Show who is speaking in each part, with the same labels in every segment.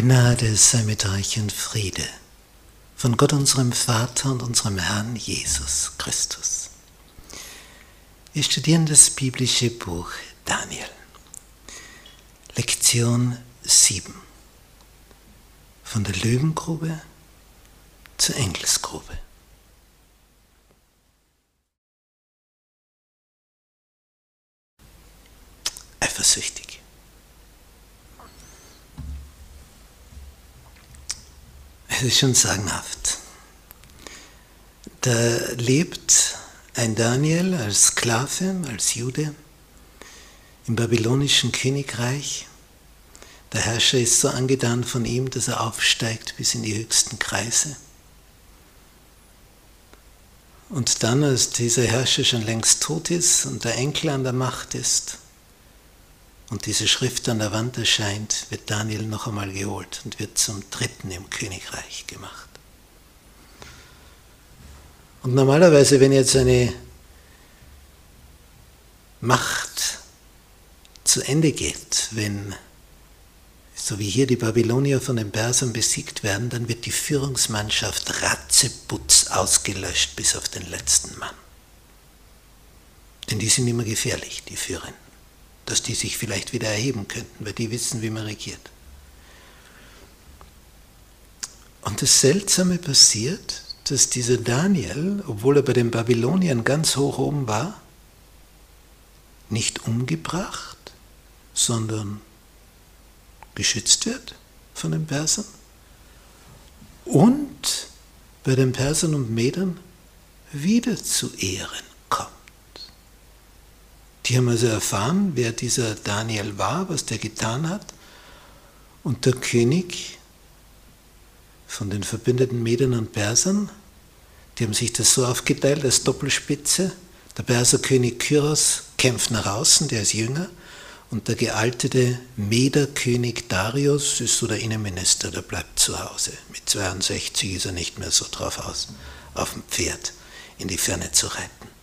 Speaker 1: Gnade sei mit euch und Friede von Gott unserem Vater und unserem Herrn Jesus Christus. Wir studieren das biblische Buch Daniel. Lektion 7. Von der Löwengrube zur Engelsgrube. Eifersüchtig. Es ist schon sagenhaft. Da lebt ein Daniel als Sklave, als Jude im babylonischen Königreich. Der Herrscher ist so angetan von ihm, dass er aufsteigt bis in die höchsten Kreise. Und dann, als dieser Herrscher schon längst tot ist und der Enkel an der Macht ist, und diese Schrift an der Wand erscheint, wird Daniel noch einmal geholt und wird zum Dritten im Königreich gemacht. Und normalerweise, wenn jetzt eine Macht zu Ende geht, wenn, so wie hier die Babylonier von den Persern besiegt werden, dann wird die Führungsmannschaft ratzeputz ausgelöscht bis auf den letzten Mann. Denn die sind immer gefährlich, die Führenden dass die sich vielleicht wieder erheben könnten, weil die wissen, wie man regiert. Und das Seltsame passiert, dass dieser Daniel, obwohl er bei den Babyloniern ganz hoch oben war, nicht umgebracht, sondern geschützt wird von den Persern und bei den Persern und Medern wieder zu Ehren die haben also erfahren, wer dieser Daniel war, was der getan hat. Und der König von den verbündeten Medern und Persern, die haben sich das so aufgeteilt als Doppelspitze. Der Perserkönig Kyros kämpft nach außen, der ist jünger. Und der gealtete Mederkönig Darius ist so der Innenminister, der bleibt zu Hause. Mit 62 ist er nicht mehr so drauf aus, auf dem Pferd in die Ferne zu reiten.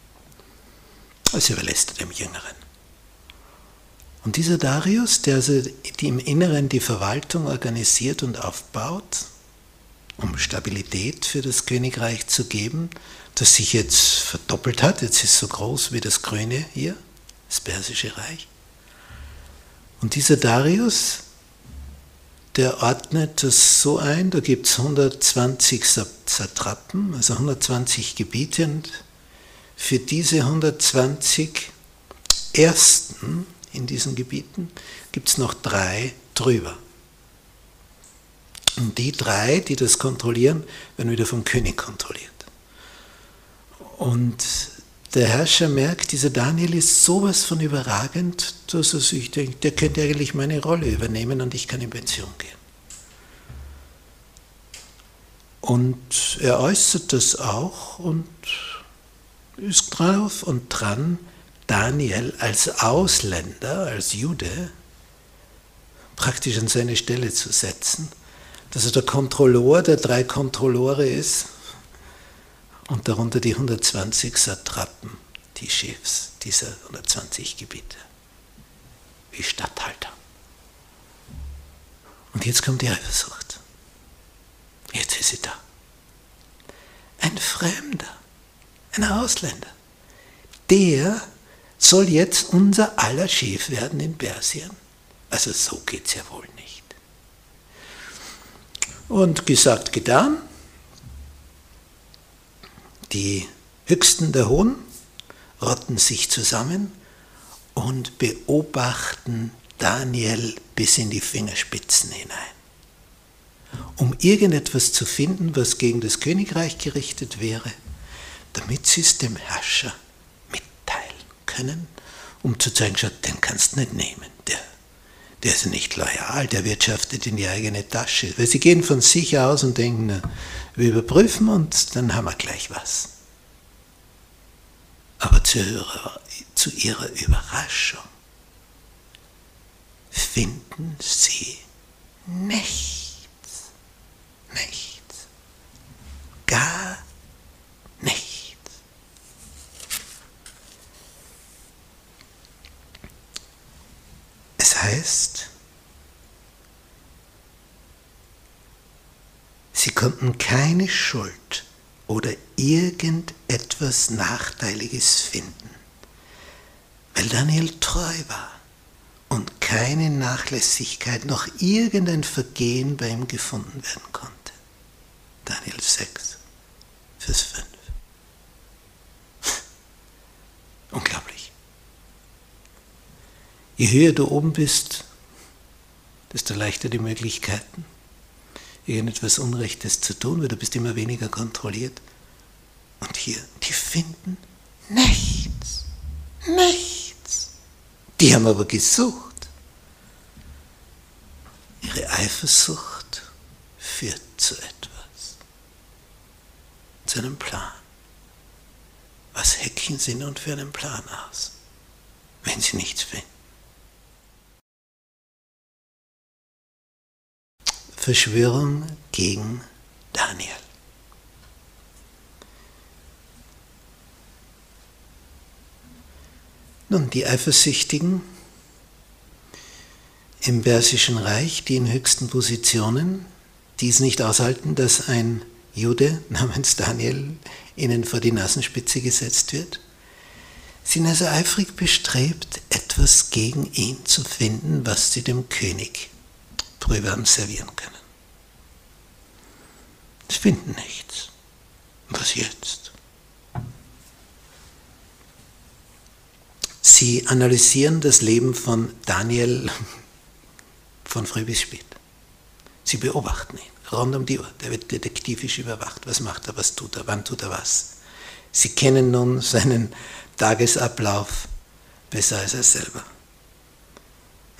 Speaker 1: Das überlässt er dem Jüngeren. Und dieser Darius, der also im Inneren die Verwaltung organisiert und aufbaut, um Stabilität für das Königreich zu geben, das sich jetzt verdoppelt hat, jetzt ist es so groß wie das Grüne hier, das Persische Reich. Und dieser Darius, der ordnet das so ein, da gibt es 120 Satrapen, also 120 Gebiete und für diese 120 Ersten in diesen Gebieten gibt es noch drei drüber. Und die drei, die das kontrollieren, werden wieder vom König kontrolliert. Und der Herrscher merkt, dieser Daniel ist sowas von überragend, dass er sich denkt, der könnte eigentlich meine Rolle übernehmen und ich kann in Pension gehen. Und er äußert das auch und ist drauf und dran, Daniel als Ausländer, als Jude, praktisch an seine Stelle zu setzen, dass er der Kontrolleur der drei Kontrolleure ist und darunter die 120 Satrapen, die Chefs dieser 120 Gebiete, wie Statthalter. Und jetzt kommt die Eifersucht. Jetzt ist sie da. Ein Fremder ein Ausländer. Der soll jetzt unser aller Chef werden in Persien. Also so geht es ja wohl nicht. Und gesagt, getan. Die Höchsten der Hohen rotten sich zusammen und beobachten Daniel bis in die Fingerspitzen hinein. Um irgendetwas zu finden, was gegen das Königreich gerichtet wäre damit sie es dem Herrscher mitteilen können, um zu zeigen, schau, den kannst du nicht nehmen, der, der ist nicht loyal, der wirtschaftet in die eigene Tasche. Weil sie gehen von sich aus und denken, na, wir überprüfen und dann haben wir gleich was. Aber zu ihrer, zu ihrer Überraschung finden sie nichts, nichts, gar nichts. Heißt, Sie konnten keine Schuld oder irgendetwas Nachteiliges finden, weil Daniel treu war und keine Nachlässigkeit noch irgendein Vergehen bei ihm gefunden werden konnte. Daniel 6, Vers 5. Je höher du oben bist, desto leichter die Möglichkeiten, irgendetwas Unrechtes zu tun, weil du bist immer weniger kontrolliert. Und hier, die finden nichts. Nichts. Die haben aber gesucht. Ihre Eifersucht führt zu etwas. Zu einem Plan. Was hecken sie nun für einen Plan aus, wenn sie nichts finden? Verschwörung gegen Daniel. Nun, die Eifersüchtigen im Persischen Reich, die in höchsten Positionen, die es nicht aushalten, dass ein Jude namens Daniel ihnen vor die Nasenspitze gesetzt wird, sind also eifrig bestrebt, etwas gegen ihn zu finden, was sie dem König brühwarm servieren können. Sie finden nichts. Was jetzt? Sie analysieren das Leben von Daniel von früh bis spät. Sie beobachten ihn rund um die Uhr. Der wird detektivisch überwacht. Was macht er, was tut er, wann tut er was. Sie kennen nun seinen Tagesablauf besser als er selber.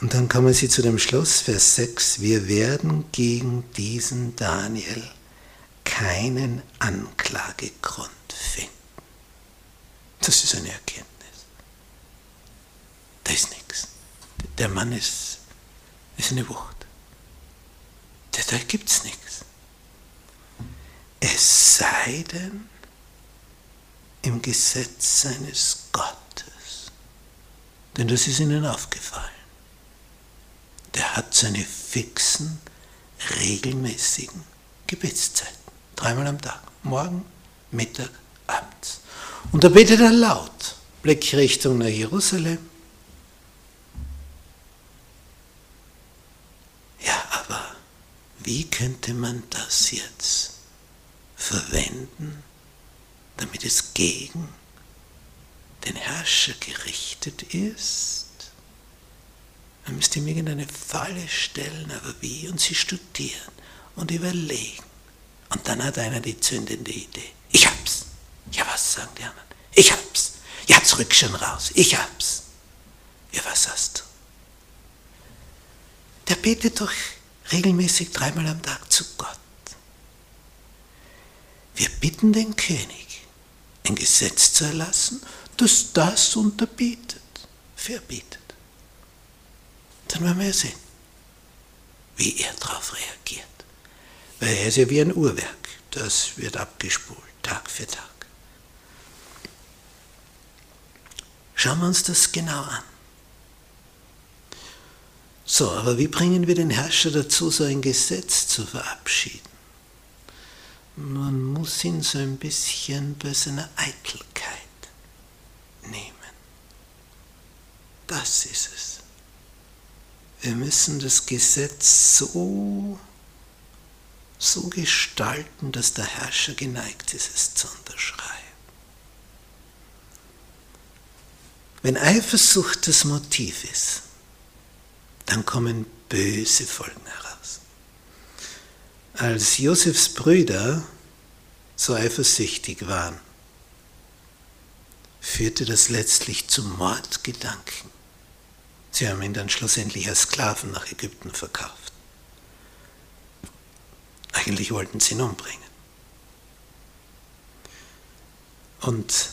Speaker 1: Und dann kommen sie zu dem Schluss, Vers 6, wir werden gegen diesen Daniel keinen Anklagegrund finden. Das ist eine Erkenntnis. Da ist nichts. Der Mann ist, ist eine Wucht. Da, da gibt es nichts. Es sei denn im Gesetz seines Gottes. Denn das ist ihnen aufgefallen. Der hat seine fixen, regelmäßigen Gebetszeiten. Dreimal am Tag. Morgen, Mittag, abends. Und da betet er laut. Blickrichtung nach Jerusalem. Ja, aber wie könnte man das jetzt verwenden, damit es gegen den Herrscher gerichtet ist? Man müsste ihm irgendeine Falle stellen, aber wie? Und sie studieren und überlegen. Und dann hat einer die zündende Idee. Ich hab's. Ja, was sagen die anderen? Ich hab's. Ja, zurück schon raus. Ich hab's. Ja, was hast du? Der betet doch regelmäßig dreimal am Tag zu Gott. Wir bitten den König, ein Gesetz zu erlassen, das das unterbietet, verbietet. Dann werden wir sehen, wie er darauf reagiert. Er ist ja wie ein Uhrwerk. Das wird abgespult, Tag für Tag. Schauen wir uns das genau an. So, aber wie bringen wir den Herrscher dazu, so ein Gesetz zu verabschieden? Man muss ihn so ein bisschen bei seiner Eitelkeit nehmen. Das ist es. Wir müssen das Gesetz so so gestalten, dass der Herrscher geneigt ist, es zu unterschreiben. Wenn Eifersucht das Motiv ist, dann kommen böse Folgen heraus. Als Josefs Brüder so eifersüchtig waren, führte das letztlich zu Mordgedanken. Sie haben ihn dann schlussendlich als Sklaven nach Ägypten verkauft. Eigentlich wollten sie ihn umbringen. Und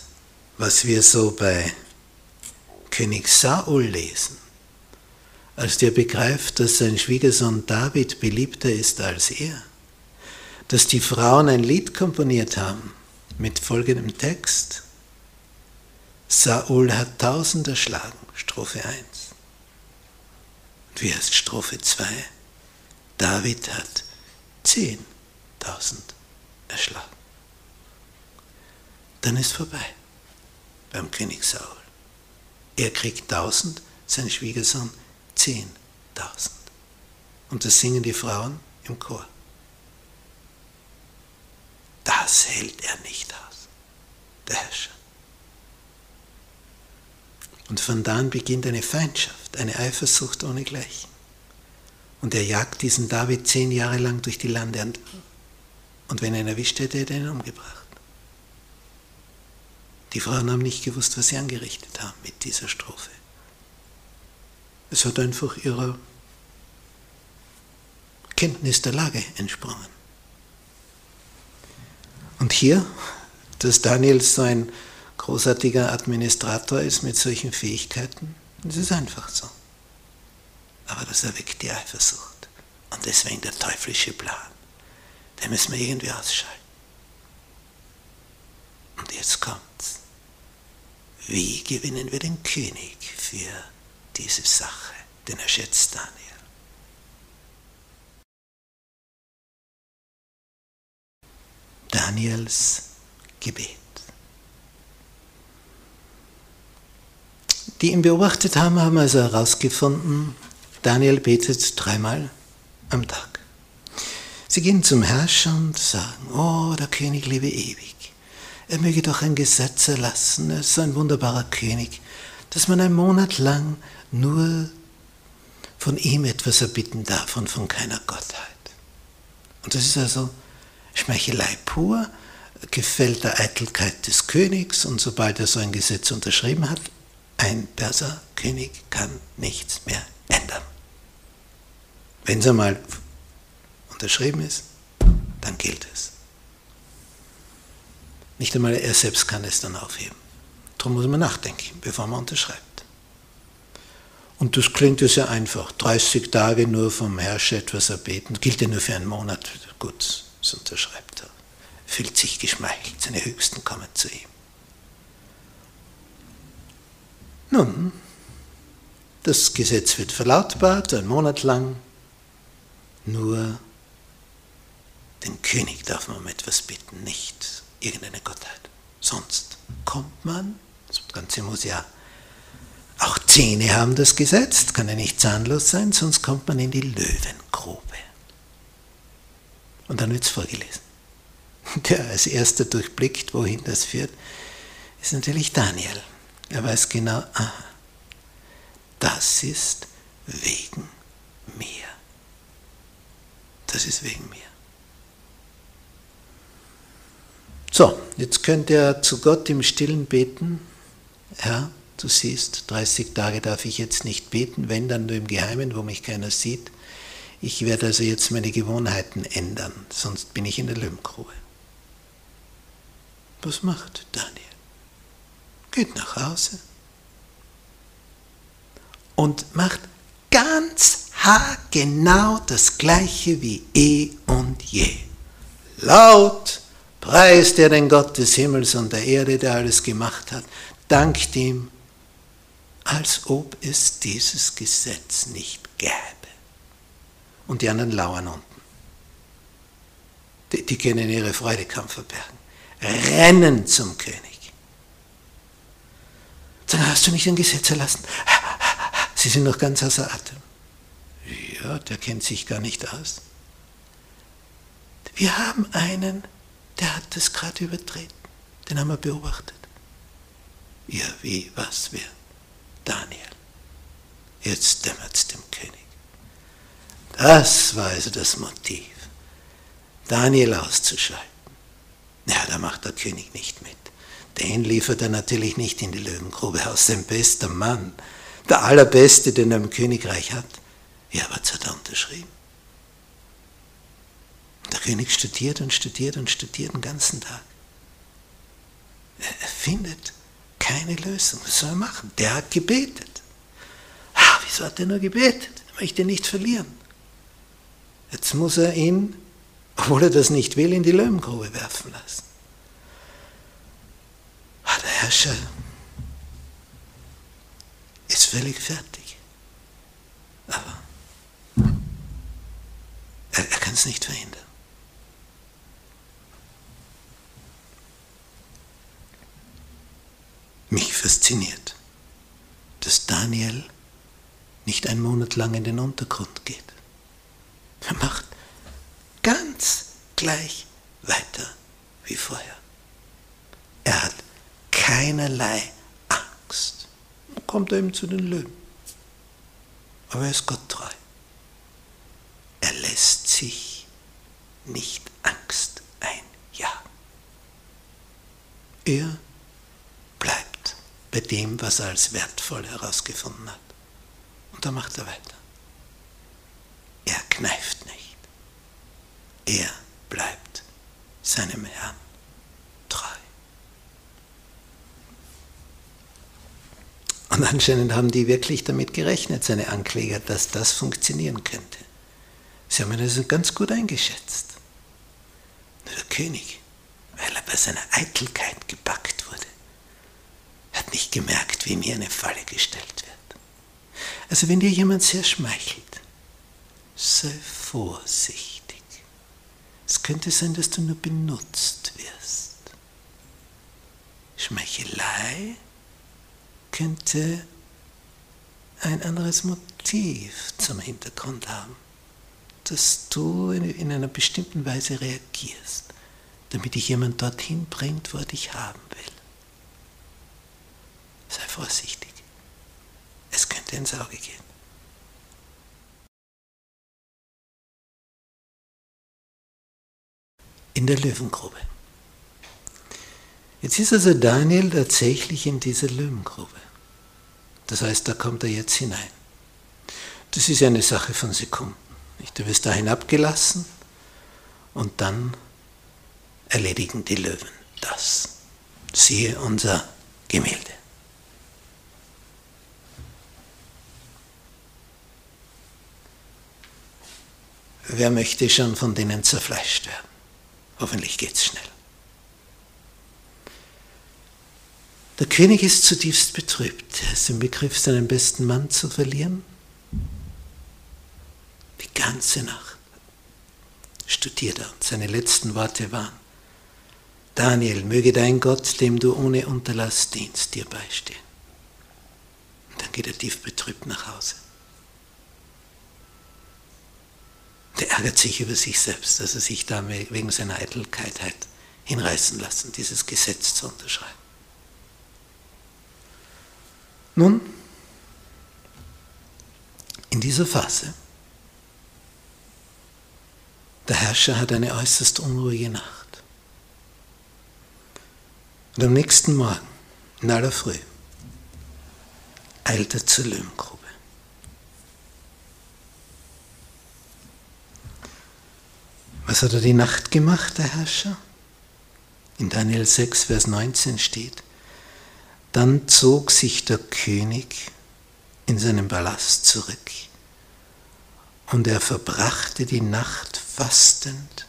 Speaker 1: was wir so bei König Saul lesen, als der begreift, dass sein Schwiegersohn David beliebter ist als er, dass die Frauen ein Lied komponiert haben mit folgendem Text. Saul hat tausend erschlagen, Strophe 1. Und wie heißt Strophe 2? David hat zehn tausend erschlagen. Dann ist vorbei beim König Saul. Er kriegt tausend, sein Schwiegersohn zehntausend. Und das singen die Frauen im Chor. Das hält er nicht aus, der Herrscher. Und von da an beginnt eine Feindschaft, eine Eifersucht ohnegleichen. Und er jagt diesen David zehn Jahre lang durch die Lande. Und wenn er ihn erwischt hätte, hätte er ihn umgebracht. Die Frauen haben nicht gewusst, was sie angerichtet haben mit dieser Strophe. Es hat einfach ihrer Kenntnis der Lage entsprungen. Und hier, dass Daniel so ein großartiger Administrator ist mit solchen Fähigkeiten, das ist einfach so. Aber das erweckt die Eifersucht. Und deswegen der teuflische Plan. Den müssen wir irgendwie ausschalten. Und jetzt kommt's. Wie gewinnen wir den König für diese Sache, den erschätzt Daniel? Daniels Gebet. Die ihn beobachtet haben, haben also herausgefunden, Daniel betet dreimal am Tag. Sie gehen zum Herrscher und sagen, oh, der König lebe ewig. Er möge doch ein Gesetz erlassen, er ist so ein wunderbarer König, dass man einen Monat lang nur von ihm etwas erbitten darf und von keiner Gottheit. Und das ist also Schmeichelei pur, gefällt der Eitelkeit des Königs und sobald er so ein Gesetz unterschrieben hat, ein Perserkönig kann nichts mehr ändern. Wenn es einmal unterschrieben ist, dann gilt es. Nicht einmal er selbst kann es dann aufheben. Darum muss man nachdenken, bevor man unterschreibt. Und das klingt ja sehr einfach. 30 Tage nur vom Herrscher etwas erbeten, gilt ja nur für einen Monat. Gut, das unterschreibt er. Fühlt sich geschmeichelt, seine Höchsten kommen zu ihm. Nun, das Gesetz wird verlautbart, ein Monat lang. Nur den König darf man um etwas bitten, nicht irgendeine Gottheit. Sonst kommt man, das Ganze muss ja auch Zähne haben das Gesetz, kann ja nicht zahnlos sein, sonst kommt man in die Löwengrube. Und dann wird es vorgelesen. Der als erster durchblickt, wohin das führt, ist natürlich Daniel. Er weiß genau, aha, das ist wegen mir. Das ist wegen mir. So, jetzt könnt ihr zu Gott im Stillen beten. Herr, du siehst, 30 Tage darf ich jetzt nicht beten, wenn dann nur im Geheimen, wo mich keiner sieht. Ich werde also jetzt meine Gewohnheiten ändern, sonst bin ich in der Löwengrube. Was macht Daniel? geht nach Hause und macht ganz haargenau das gleiche wie eh und je. Laut preist er den Gott des Himmels und der Erde, der alles gemacht hat, dankt ihm, als ob es dieses Gesetz nicht gäbe. Und die anderen lauern unten. Die, die können ihre Freude kaum verbergen. Rennen zum König. Sagen, hast du nicht ein Gesetz erlassen? Sie sind noch ganz außer Atem. Ja, der kennt sich gar nicht aus. Wir haben einen, der hat das gerade übertreten. Den haben wir beobachtet. Ja, wie, was, wer? Daniel. Jetzt dämmert es dem König. Das war also das Motiv, Daniel auszuschalten. Ja, da macht der König nicht mit. Den liefert er natürlich nicht in die Löwengrube aus, sein bester Mann, der allerbeste, den er im Königreich hat. Ja, was hat er unterschrieben? Der König studiert und studiert und studiert den ganzen Tag. Er findet keine Lösung. Was soll er machen? Der hat gebetet. Ach, wieso hat er nur gebetet? Er möchte nicht verlieren. Jetzt muss er ihn, obwohl er das nicht will, in die Löwengrube werfen lassen. Ah, der Herrscher ist völlig fertig. Aber er, er kann es nicht verhindern. Mich fasziniert, dass Daniel nicht einen Monat lang in den Untergrund geht. Er macht ganz gleich weiter wie vorher. Er hat keinerlei Angst. Dann kommt er eben zu den Löwen. Aber er ist Gott was er als wertvoll herausgefunden hat. Und da macht er weiter. Er kneift nicht. Er bleibt seinem Herrn treu. Und anscheinend haben die wirklich damit gerechnet, seine Ankläger, dass das funktionieren könnte. Sie haben ihn also ganz gut eingeschätzt. Nur der König, weil er bei seiner Eitelkeit gepackt nicht gemerkt, wie mir eine Falle gestellt wird. Also wenn dir jemand sehr schmeichelt, sei vorsichtig. Es könnte sein, dass du nur benutzt wirst. Schmeichelei könnte ein anderes Motiv zum Hintergrund haben, dass du in einer bestimmten Weise reagierst, damit dich jemand dorthin bringt, wo er dich haben will. Sei vorsichtig. Es könnte ins Auge gehen. in der Löwengrube. Jetzt ist also Daniel tatsächlich in dieser Löwengrube. Das heißt, da kommt er jetzt hinein. Das ist eine Sache von Sekunden. Du wirst da hinabgelassen und dann erledigen die Löwen das. Siehe unser Gemälde. Wer möchte schon von denen zerfleischt werden? Hoffentlich geht's schnell. Der König ist zutiefst betrübt. Er ist im Begriff, seinen besten Mann zu verlieren. Die ganze Nacht studiert er und seine letzten Worte waren, Daniel, möge dein Gott, dem du ohne Unterlass dienst, dir beistehen. Und dann geht er tief betrübt nach Hause. Der ärgert sich über sich selbst, dass er sich da wegen seiner Eitelkeit hat hinreißen lassen, dieses Gesetz zu unterschreiben. Nun, in dieser Phase, der Herrscher hat eine äußerst unruhige Nacht. Und am nächsten Morgen, in aller Früh, eilt er zur Löwengrube. Was hat er die Nacht gemacht, der Herrscher? In Daniel 6, Vers 19 steht, dann zog sich der König in seinen Palast zurück und er verbrachte die Nacht fastend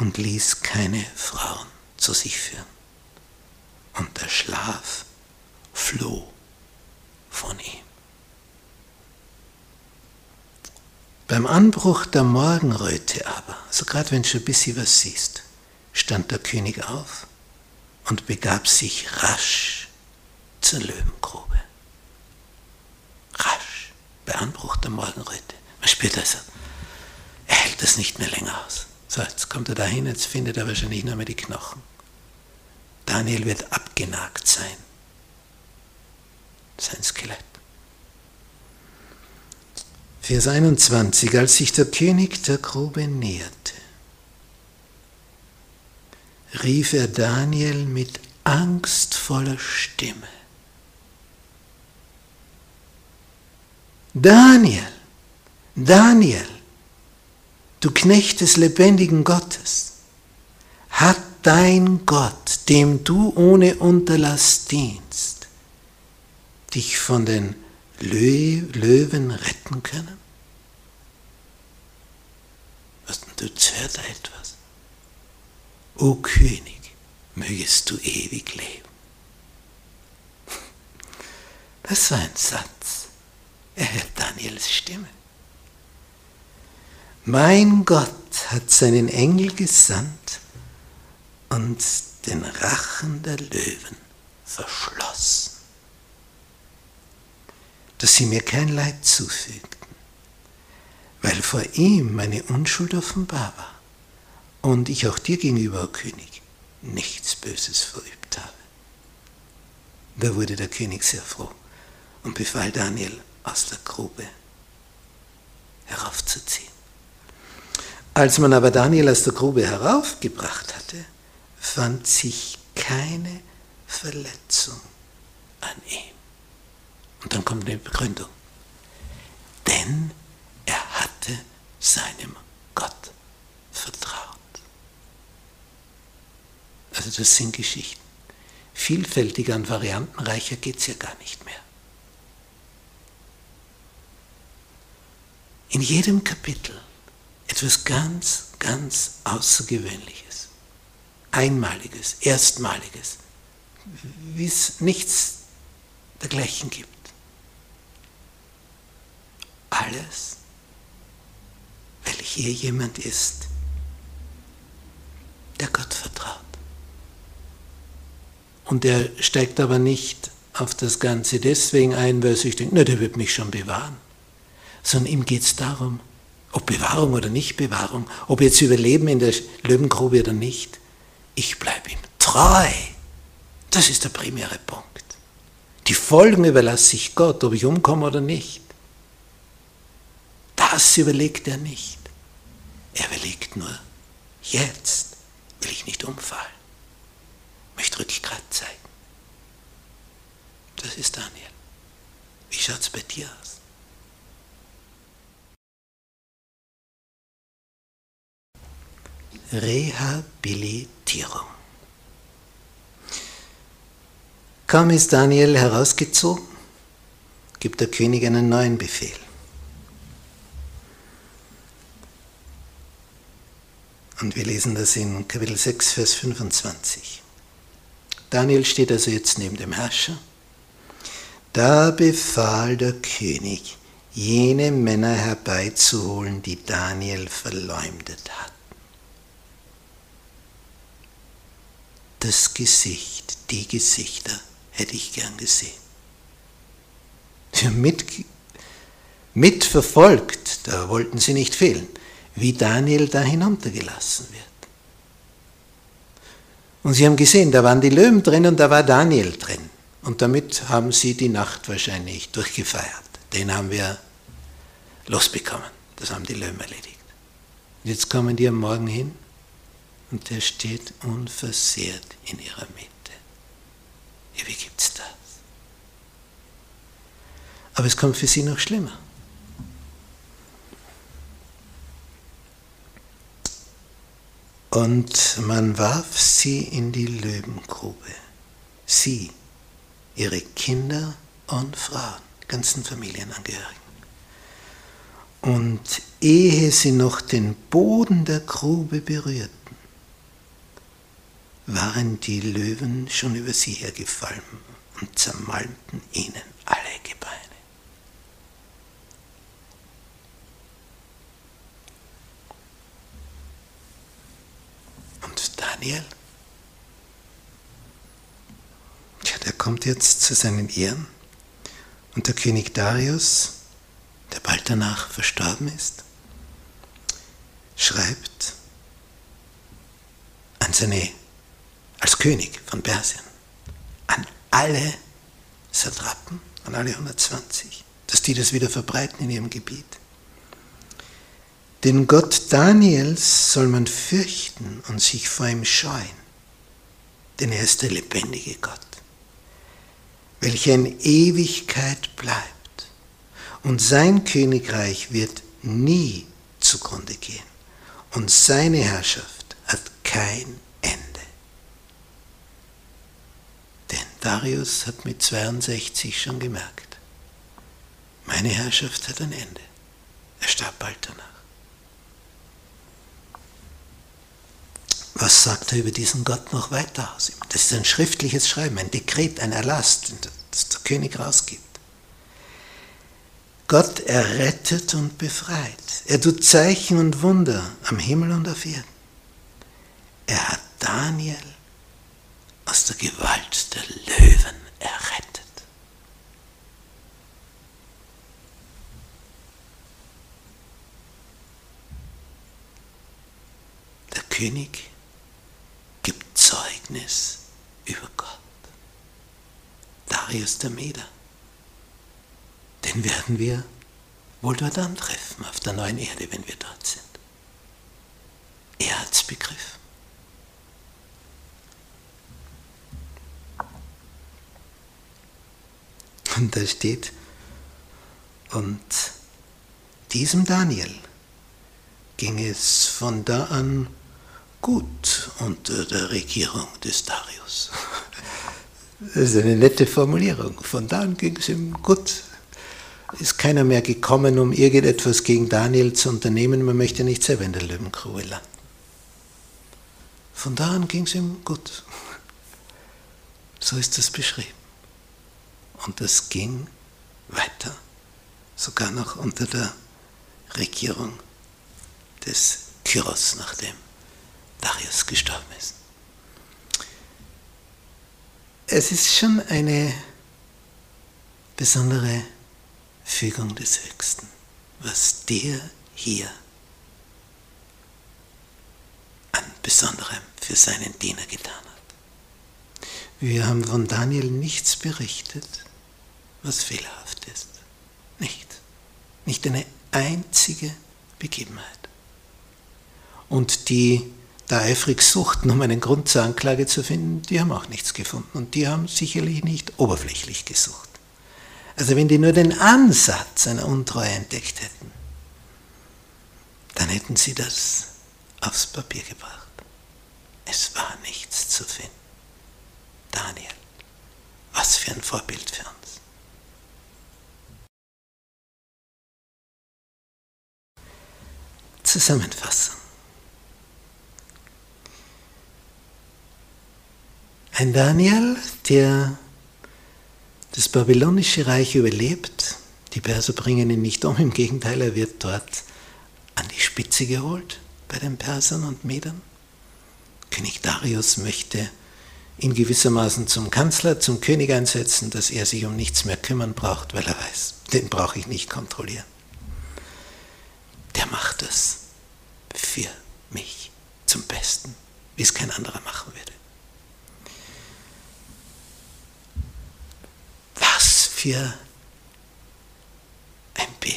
Speaker 1: und ließ keine Frauen zu sich führen. Und der Schlaf floh von ihm. Beim Anbruch der Morgenröte aber, also gerade wenn du schon ein bisschen was siehst, stand der König auf und begab sich rasch zur Löwengrube. Rasch, bei Anbruch der Morgenröte. Man spürt also, er hält das nicht mehr länger aus. So, jetzt kommt er dahin, jetzt findet er wahrscheinlich nur mehr die Knochen. Daniel wird abgenagt sein. Sein Skelett. Vers 21, als sich der König der Grube näherte, rief er Daniel mit angstvoller Stimme. Daniel, Daniel, du Knecht des lebendigen Gottes, hat dein Gott, dem du ohne Unterlass dienst, dich von den Löwen retten können? Was denn, du zerrt etwas? O König, mögest du ewig leben. Das war ein Satz. Er hört Daniels Stimme. Mein Gott hat seinen Engel gesandt und den Rachen der Löwen verschlossen, dass sie mir kein Leid zufügten, weil vor ihm meine Unschuld offenbar war und ich auch dir gegenüber, o König, nichts Böses verübt habe. Da wurde der König sehr froh und befahl Daniel aus der Grube heraufzuziehen. Als man aber Daniel aus der Grube heraufgebracht hatte, fand sich keine Verletzung an ihm. Und dann kommt eine Begründung. Denn er hatte seinem Gott vertraut. Also das sind Geschichten. Vielfältiger und variantenreicher geht es ja gar nicht mehr. In jedem Kapitel etwas ganz, ganz Außergewöhnliches, Einmaliges, Erstmaliges, wie es nichts dergleichen gibt. Alles, weil hier jemand ist, der Gott vertraut. Und er steigt aber nicht auf das Ganze deswegen ein, weil er sich denkt, na, der wird mich schon bewahren. Sondern ihm geht es darum, ob Bewahrung oder nicht Bewahrung, ob jetzt Überleben in der Löwengrube oder nicht, ich bleibe ihm treu. Das ist der primäre Punkt. Die Folgen überlasse ich Gott, ob ich umkomme oder nicht. Das überlegt er nicht. Er überlegt nur, jetzt will ich nicht umfallen. Möchte Rückgrat zeigen. Das ist Daniel. Wie schaut es bei dir aus? Rehabilitierung. Kaum ist Daniel herausgezogen, gibt der König einen neuen Befehl. Und wir lesen das in Kapitel 6, Vers 25. Daniel steht also jetzt neben dem Herrscher. Da befahl der König, jene Männer herbeizuholen, die Daniel verleumdet hat. Das Gesicht, die Gesichter hätte ich gern gesehen. Mit, mitverfolgt, da wollten sie nicht fehlen, wie Daniel da hinuntergelassen wird. Und sie haben gesehen, da waren die Löwen drin und da war Daniel drin. Und damit haben sie die Nacht wahrscheinlich durchgefeiert. Den haben wir losbekommen. Das haben die Löwen erledigt. Und jetzt kommen die am Morgen hin und der steht unversehrt in ihrer Mitte. Ja, wie gibt's das? Aber es kommt für sie noch schlimmer. Und man warf sie in die Löwengrube. Sie, ihre Kinder und Frauen, ganzen Familienangehörigen. Und ehe sie noch den Boden der Grube berührten, waren die Löwen schon über sie hergefallen und zermalmten ihnen alle Gebeine. Und Daniel, ja, der kommt jetzt zu seinen Ehren und der König Darius, der bald danach verstorben ist, schreibt an seine als König von Persien an alle Satrapen, an alle 120, dass die das wieder verbreiten in ihrem Gebiet. Den Gott Daniels soll man fürchten und sich vor ihm scheuen, denn er ist der lebendige Gott, welcher in Ewigkeit bleibt und sein Königreich wird nie zugrunde gehen und seine Herrschaft hat kein Darius hat mit 62 schon gemerkt, meine Herrschaft hat ein Ende. Er starb bald danach. Was sagt er über diesen Gott noch weiter aus? Das ist ein schriftliches Schreiben, ein Dekret, ein Erlass, das der König rausgibt. Gott errettet und befreit. Er tut Zeichen und Wunder am Himmel und auf Erden. Er hat Daniel aus der Gewalt der Löwen errettet. Der König Zeugnis über Gott. Darius der Meder. Den werden wir wohl dort antreffen, auf der neuen Erde, wenn wir dort sind. Er hat es begriffen. Und da steht, und diesem Daniel ging es von da an gut unter der Regierung des Darius. Das ist eine nette Formulierung. Von da an ging es ihm gut. Ist keiner mehr gekommen, um irgendetwas gegen Daniel zu unternehmen. Man möchte nicht selber in der Löwengrube landen. Von da an ging es ihm gut. So ist das beschrieben. Und das ging weiter, sogar noch unter der Regierung des Kyros, nachdem Darius gestorben ist. Es ist schon eine besondere Fügung des Höchsten, was der hier an Besonderem für seinen Diener getan hat. Wir haben von Daniel nichts berichtet, was fehlerhaft ist. Nicht. Nicht eine einzige Begebenheit. Und die da eifrig suchten, um einen Grund zur Anklage zu finden, die haben auch nichts gefunden. Und die haben sicherlich nicht oberflächlich gesucht. Also wenn die nur den Ansatz einer Untreue entdeckt hätten, dann hätten sie das aufs Papier gebracht. Es war nichts zu finden. Daniel, was für ein Vorbild für uns. Zusammenfassung. Ein Daniel, der das babylonische Reich überlebt, die Perser bringen ihn nicht um, im Gegenteil, er wird dort an die Spitze geholt bei den Persern und Medern. König Darius möchte ihn gewissermaßen zum Kanzler, zum König einsetzen, dass er sich um nichts mehr kümmern braucht, weil er weiß, den brauche ich nicht kontrollieren. Der macht es für mich zum Besten, wie es kein anderer machen würde. Was für ein Bild,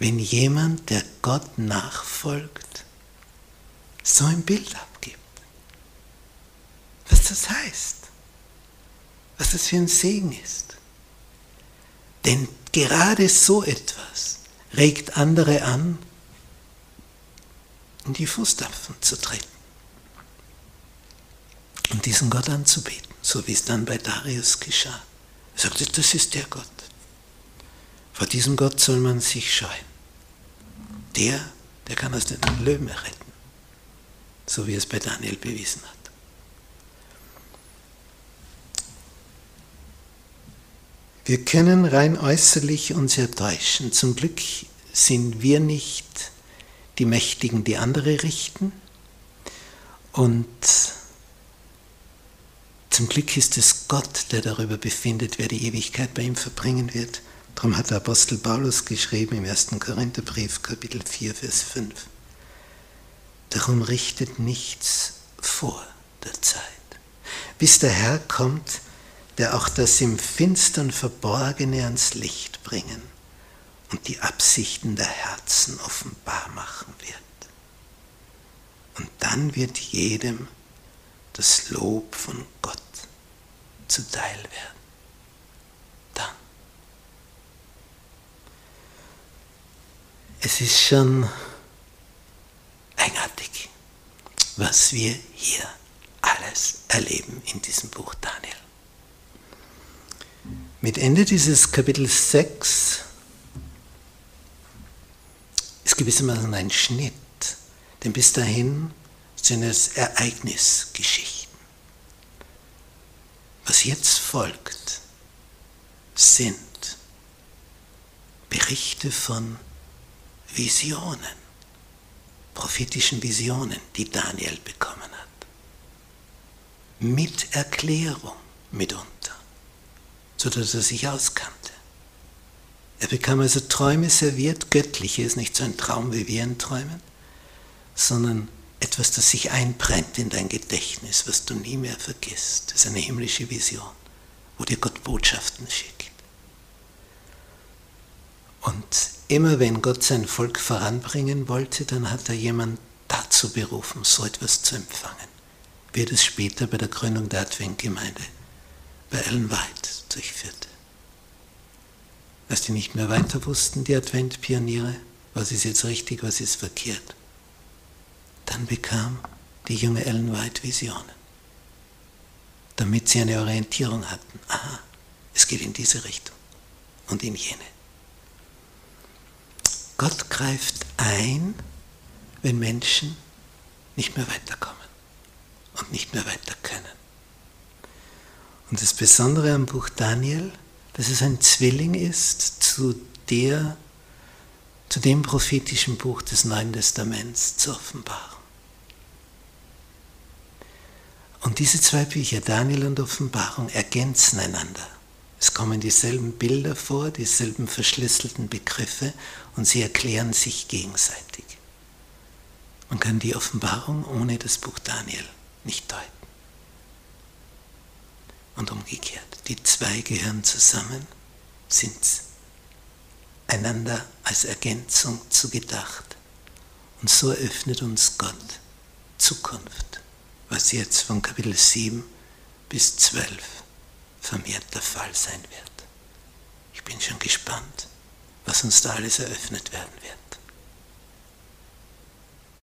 Speaker 1: wenn jemand, der Gott nachfolgt, so ein Bild abgibt. Was das heißt, was das für ein Segen ist. Denn gerade so etwas regt andere an, in die Fußstapfen zu treten und diesen Gott anzubeten, so wie es dann bei Darius geschah. Er sagte, das ist der Gott. Vor diesem Gott soll man sich scheuen. Der, der kann aus den Löwen retten, so wie es bei Daniel bewiesen hat. Wir können rein äußerlich uns ja täuschen. Zum Glück sind wir nicht die Mächtigen, die andere richten. Und zum Glück ist es Gott, der darüber befindet, wer die Ewigkeit bei ihm verbringen wird. Darum hat der Apostel Paulus geschrieben im 1. Korintherbrief, Kapitel 4, Vers 5. Darum richtet nichts vor der Zeit, bis der Herr kommt, der auch das im Finstern Verborgene ans Licht bringen und die Absichten der Herzen offenbar machen wird. Und dann wird jedem das Lob von Gott zuteil werden. Dann. Es ist schon eigenartig, was wir hier alles erleben in diesem Buch Daniel. Mit Ende dieses Kapitels 6 ist gewissermaßen ein Schnitt, denn bis dahin sind es Ereignisgeschichten. Was jetzt folgt, sind Berichte von Visionen, prophetischen Visionen, die Daniel bekommen hat. mit Erklärung mitunter, sodass er sich auskannte. Er bekam also Träume serviert, göttliche ist nicht so ein Traum, wie wir ihn träumen, sondern etwas, das sich einbrennt in dein Gedächtnis, was du nie mehr vergisst. Das ist eine himmlische Vision, wo dir Gott Botschaften schickt. Und immer wenn Gott sein Volk voranbringen wollte, dann hat er jemand dazu berufen, so etwas zu empfangen. Wie das später bei der Gründung der Adventgemeinde bei Ellen White durchführte. Als die nicht mehr weiter wussten, die Adventpioniere, was ist jetzt richtig, was ist verkehrt, dann bekam die junge Ellen White Visionen, damit sie eine Orientierung hatten. Aha, es geht in diese Richtung und in jene. Gott greift ein, wenn Menschen nicht mehr weiterkommen und nicht mehr weiter können. Und das Besondere am Buch Daniel, dass es ein Zwilling ist zu der, zu dem prophetischen Buch des Neuen Testaments zur Offenbarung. Und diese zwei Bücher, Daniel und Offenbarung, ergänzen einander. Es kommen dieselben Bilder vor, dieselben verschlüsselten Begriffe und sie erklären sich gegenseitig. Man kann die Offenbarung ohne das Buch Daniel nicht deuten. Und umgekehrt, die zwei gehören zusammen, sind einander als Ergänzung zugedacht. Und so eröffnet uns Gott Zukunft, was jetzt von Kapitel 7 bis 12 vermehrt der Fall sein wird. Ich bin schon gespannt, was uns da alles eröffnet werden wird.